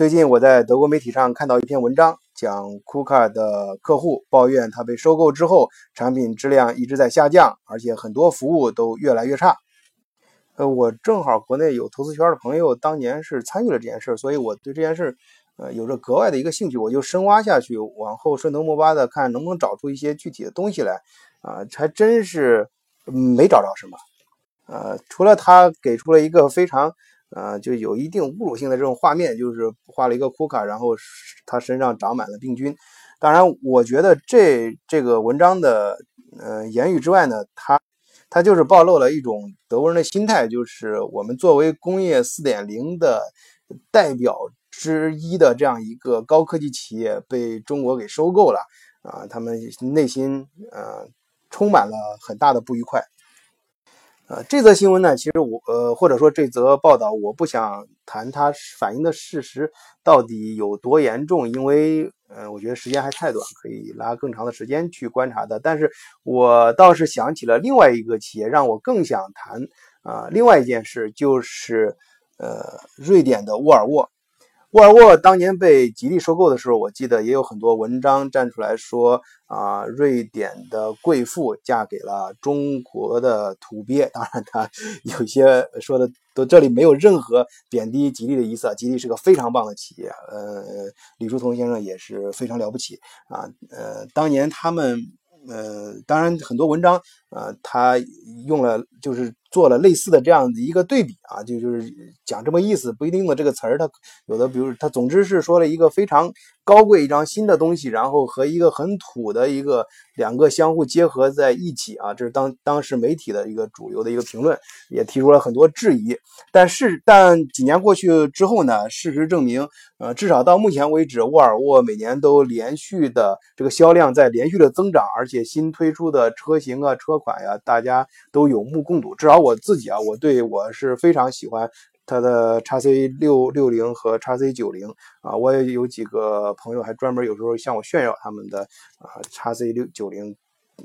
最近我在德国媒体上看到一篇文章，讲库卡的客户抱怨他被收购之后，产品质量一直在下降，而且很多服务都越来越差。呃，我正好国内有投资圈的朋友，当年是参与了这件事，所以我对这件事呃有着格外的一个兴趣，我就深挖下去，往后顺藤摸瓜的看能不能找出一些具体的东西来。啊，还真是没找着什么。呃，除了他给出了一个非常。啊，就有一定侮辱性的这种画面，就是画了一个库卡，然后他身上长满了病菌。当然，我觉得这这个文章的呃言语之外呢，他他就是暴露了一种德国人的心态，就是我们作为工业四点零的代表之一的这样一个高科技企业被中国给收购了啊，他们内心呃充满了很大的不愉快。呃，这则新闻呢，其实我呃，或者说这则报道，我不想谈它反映的事实到底有多严重，因为呃，我觉得时间还太短，可以拉更长的时间去观察的。但是我倒是想起了另外一个企业，让我更想谈啊，另外一件事就是呃，瑞典的沃尔沃。沃尔沃当年被吉利收购的时候，我记得也有很多文章站出来说啊，瑞典的贵妇嫁给了中国的土鳖。当然，他有些说的都这里没有任何贬低吉利的意思，吉利是个非常棒的企业。呃，李叔同先生也是非常了不起啊。呃，当年他们呃，当然很多文章呃，他用了就是。做了类似的这样子一个对比啊，就就是讲这么意思，不一定用的这个词儿，它有的，比如它总之是说了一个非常高贵一张新的东西，然后和一个很土的一个两个相互结合在一起啊，这是当当时媒体的一个主流的一个评论，也提出了很多质疑。但是，但几年过去之后呢，事实证明，呃，至少到目前为止，沃尔沃每年都连续的这个销量在连续的增长，而且新推出的车型啊、车款呀，大家都有目共睹，至少。我自己啊，我对我是非常喜欢它的叉 C 六六零和叉 C 九零啊，我也有几个朋友还专门有时候向我炫耀他们的啊叉 C 六九零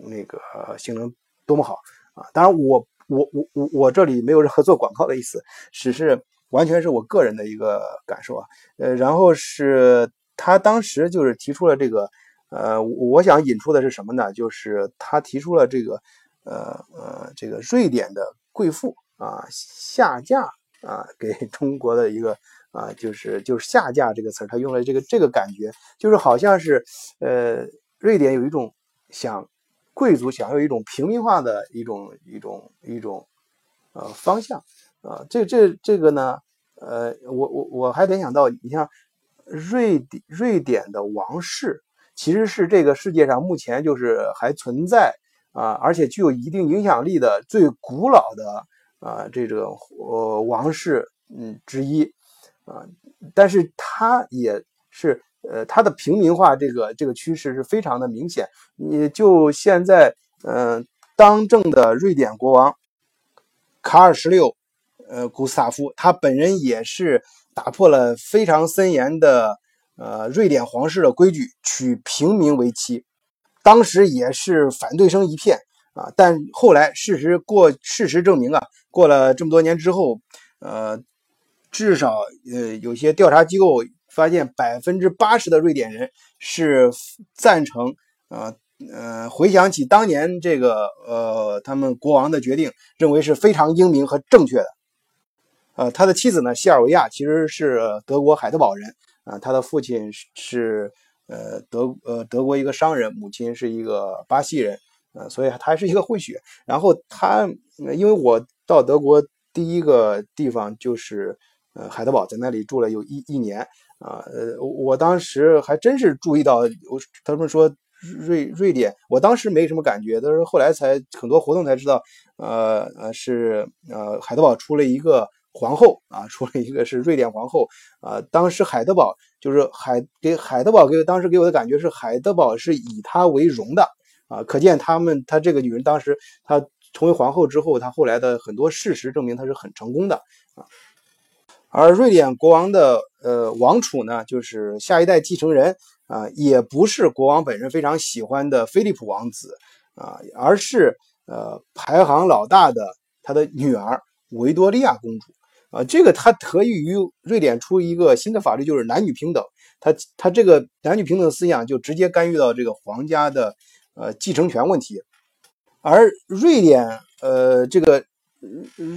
那个性能多么好啊！当然，我我我我我这里没有任何做广告的意思，只是完全是我个人的一个感受啊。呃，然后是他当时就是提出了这个，呃，我想引出的是什么呢？就是他提出了这个，呃呃，这个瑞典的。贵妇啊，下嫁啊，给中国的一个啊，就是就是下嫁这个词儿，他用了这个这个感觉，就是好像是呃，瑞典有一种想贵族想要一种平民化的一种一种一种呃方向啊，这这这个呢，呃，我我我还联想到，你像瑞典瑞典的王室，其实是这个世界上目前就是还存在。啊，而且具有一定影响力的最古老的啊，这种呃王室嗯之一啊，但是它也是呃它的平民化这个这个趋势是非常的明显。你就现在嗯当政的瑞典国王卡尔十六呃古斯塔夫，他本人也是打破了非常森严的呃瑞典皇室的规矩，娶平民为妻。当时也是反对声一片啊，但后来事实过，事实证明啊，过了这么多年之后，呃，至少呃，有些调查机构发现，百分之八十的瑞典人是赞成，呃呃，回想起当年这个呃，他们国王的决定，认为是非常英明和正确的。呃，他的妻子呢，西尔维亚其实是德国海德堡人啊，他的父亲是。呃，德呃德国一个商人，母亲是一个巴西人，呃，所以他还是一个混血。然后他，因为我到德国第一个地方就是呃海德堡，在那里住了有一一年啊，呃，我当时还真是注意到，我他们说瑞瑞典，我当时没什么感觉，但是后来才很多活动才知道，呃呃是呃海德堡出了一个。皇后啊，出了一个是瑞典皇后啊。当时海德堡就是海给海德堡给当时给我的感觉是海德堡是以她为荣的啊。可见他们她这个女人当时她成为皇后之后，她后来的很多事实证明她是很成功的啊。而瑞典国王的呃王储呢，就是下一代继承人啊，也不是国王本人非常喜欢的菲利普王子啊，而是呃排行老大的他的女儿维多利亚公主。啊，这个它得益于瑞典出一个新的法律，就是男女平等。它它这个男女平等思想就直接干预到这个皇家的呃继承权问题。而瑞典呃这个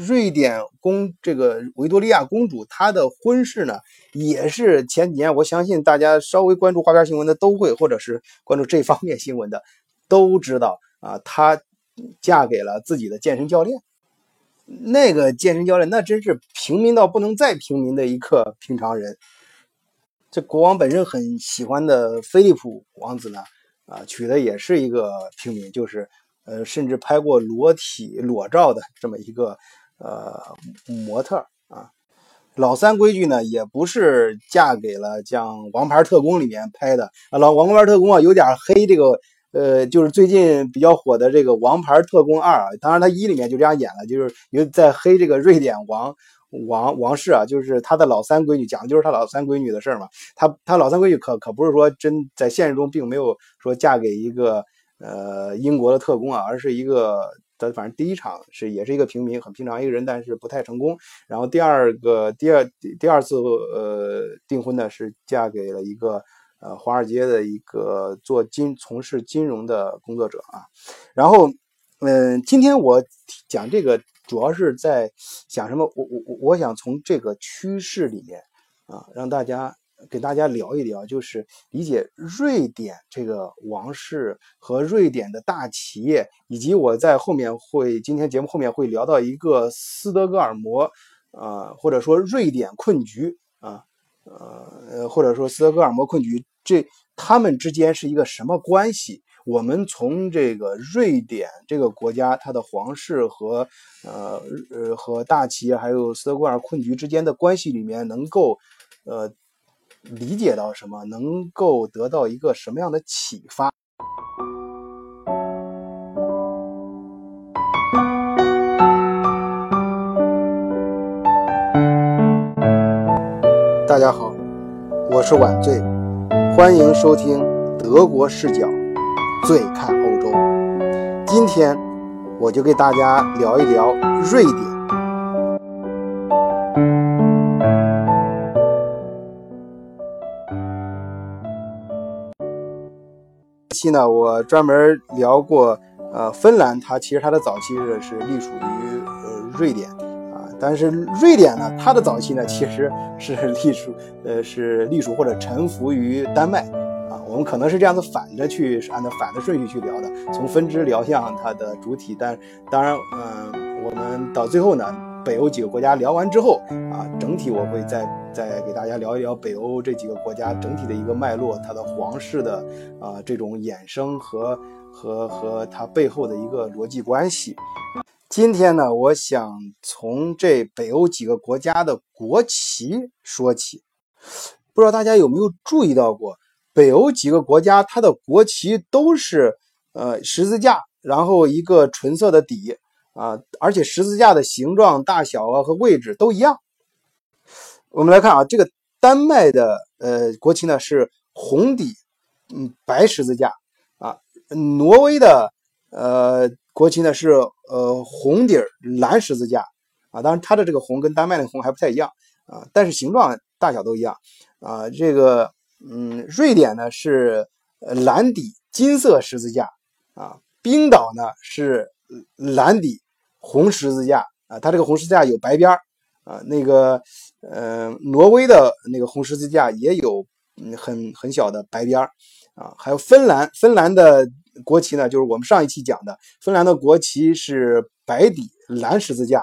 瑞典公这个维多利亚公主她的婚事呢，也是前几年我相信大家稍微关注花边新闻的都会，或者是关注这方面新闻的都知道啊，她嫁给了自己的健身教练。那个健身教练，那真是平民到不能再平民的一个平常人。这国王本身很喜欢的菲利普王子呢，啊，娶的也是一个平民，就是呃，甚至拍过裸体裸照的这么一个呃模特啊。老三规矩呢，也不是嫁给了像《王牌特工》里面拍的啊，老《王牌特工》啊，有点黑这个。呃，就是最近比较火的这个《王牌特工二》啊，当然他一里面就这样演了，就是因为在黑这个瑞典王王王室啊，就是他的老三闺女，讲的就是他老三闺女的事嘛。他他老三闺女可可不是说真在现实中并没有说嫁给一个呃英国的特工啊，而是一个的反正第一场是也是一个平民，很平常一个人，但是不太成功。然后第二个第二第二次呃订婚呢是嫁给了一个。呃，华尔街的一个做金从事金融的工作者啊，然后，嗯，今天我讲这个主要是在讲什么？我我我我想从这个趋势里面啊，让大家给大家聊一聊，就是理解瑞典这个王室和瑞典的大企业，以及我在后面会今天节目后面会聊到一个斯德哥尔摩啊，或者说瑞典困局啊。呃或者说斯德哥尔摩困局，这他们之间是一个什么关系？我们从这个瑞典这个国家，它的皇室和呃呃和大企业，还有斯德哥尔摩困局之间的关系里面，能够呃理解到什么？能够得到一个什么样的启发？大家好，我是晚醉，欢迎收听德国视角，醉看欧洲。今天我就给大家聊一聊瑞典。期呢，我专门聊过，呃，芬兰，它其实它的早期是是隶属于呃瑞典。但是瑞典呢，它的早期呢，其实是隶属，呃，是隶属或者臣服于丹麦，啊，我们可能是这样子反着去，按照反的顺序去聊的，从分支聊向它的主体。但当然，嗯，我们到最后呢，北欧几个国家聊完之后，啊，整体我会再再给大家聊一聊北欧这几个国家整体的一个脉络，它的皇室的啊这种衍生和和和它背后的一个逻辑关系。今天呢，我想从这北欧几个国家的国旗说起。不知道大家有没有注意到过，北欧几个国家它的国旗都是呃十字架，然后一个纯色的底啊，而且十字架的形状、大小啊和位置都一样。我们来看啊，这个丹麦的呃国旗呢是红底，嗯白十字架啊，挪威的呃。国旗呢是呃红底儿蓝十字架啊，当然它的这个红跟丹麦的红还不太一样啊，但是形状大小都一样啊。这个嗯，瑞典呢是蓝底金色十字架啊，冰岛呢是蓝底红十字架啊，它这个红十字架有白边儿啊。那个呃，挪威的那个红十字架也有嗯很很小的白边儿啊，还有芬兰，芬兰的。国旗呢，就是我们上一期讲的，芬兰的国旗是白底蓝十字架。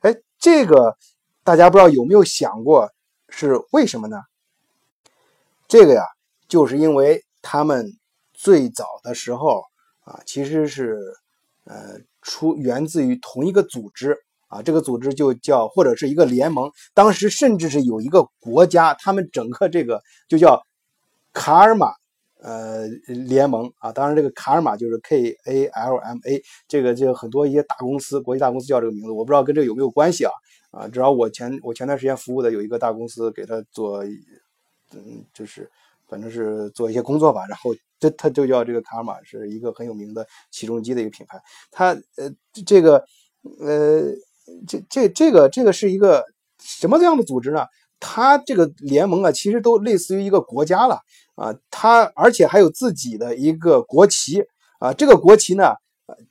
哎，这个大家不知道有没有想过是为什么呢？这个呀，就是因为他们最早的时候啊，其实是呃出源自于同一个组织啊，这个组织就叫或者是一个联盟。当时甚至是有一个国家，他们整个这个就叫卡尔玛。呃，联盟啊，当然这个卡尔玛就是 K A L M A，这个就很多一些大公司，国际大公司叫这个名字，我不知道跟这有没有关系啊啊，只要我前我前段时间服务的有一个大公司给他做，嗯，就是反正是做一些工作吧，然后这他就叫这个卡尔玛，是一个很有名的起重机的一个品牌，它呃这个呃这这这个这个是一个什么样的组织呢？它这个联盟啊，其实都类似于一个国家了啊，它而且还有自己的一个国旗啊，这个国旗呢，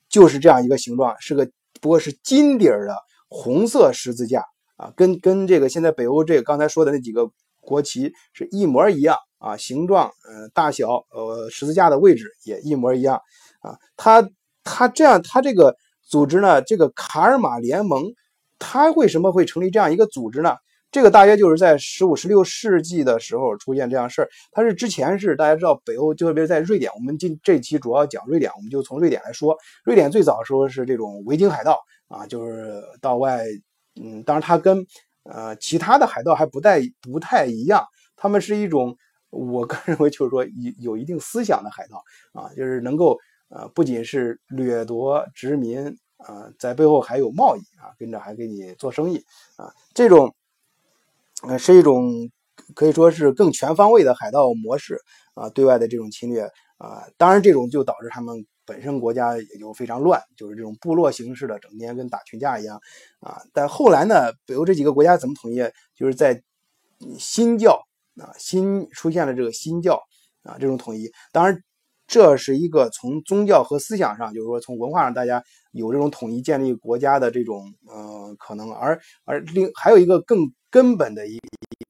就是这样一个形状，是个不过是金底儿的红色十字架啊，跟跟这个现在北欧这个刚才说的那几个国旗是一模一样啊，形状、呃大小、呃十字架的位置也一模一样啊，它它这样它这个组织呢，这个卡尔马联盟，它为什么会成立这样一个组织呢？这个大约就是在十五、十六世纪的时候出现这样事儿。它是之前是大家知道北欧，特别在瑞典。我们今这期主要讲瑞典，我们就从瑞典来说。瑞典最早时候是这种维京海盗啊，就是到外，嗯，当然它跟呃其他的海盗还不太不太一样。他们是一种，我个人 认为就是说有有一定思想的海盗啊，就是能够呃不仅是掠夺殖民啊，在背后还有贸易啊，跟着还给你做生意啊，这种。呃，是一种可以说是更全方位的海盗模式啊，对外的这种侵略啊，当然这种就导致他们本身国家也就非常乱，就是这种部落形式的，整天跟打群架一样啊。但后来呢，北欧这几个国家怎么统一？就是在新教啊，新出现了这个新教啊，这种统一。当然，这是一个从宗教和思想上，就是说从文化上，大家有这种统一建立国家的这种呃可能。而而另还有一个更。根本的意义。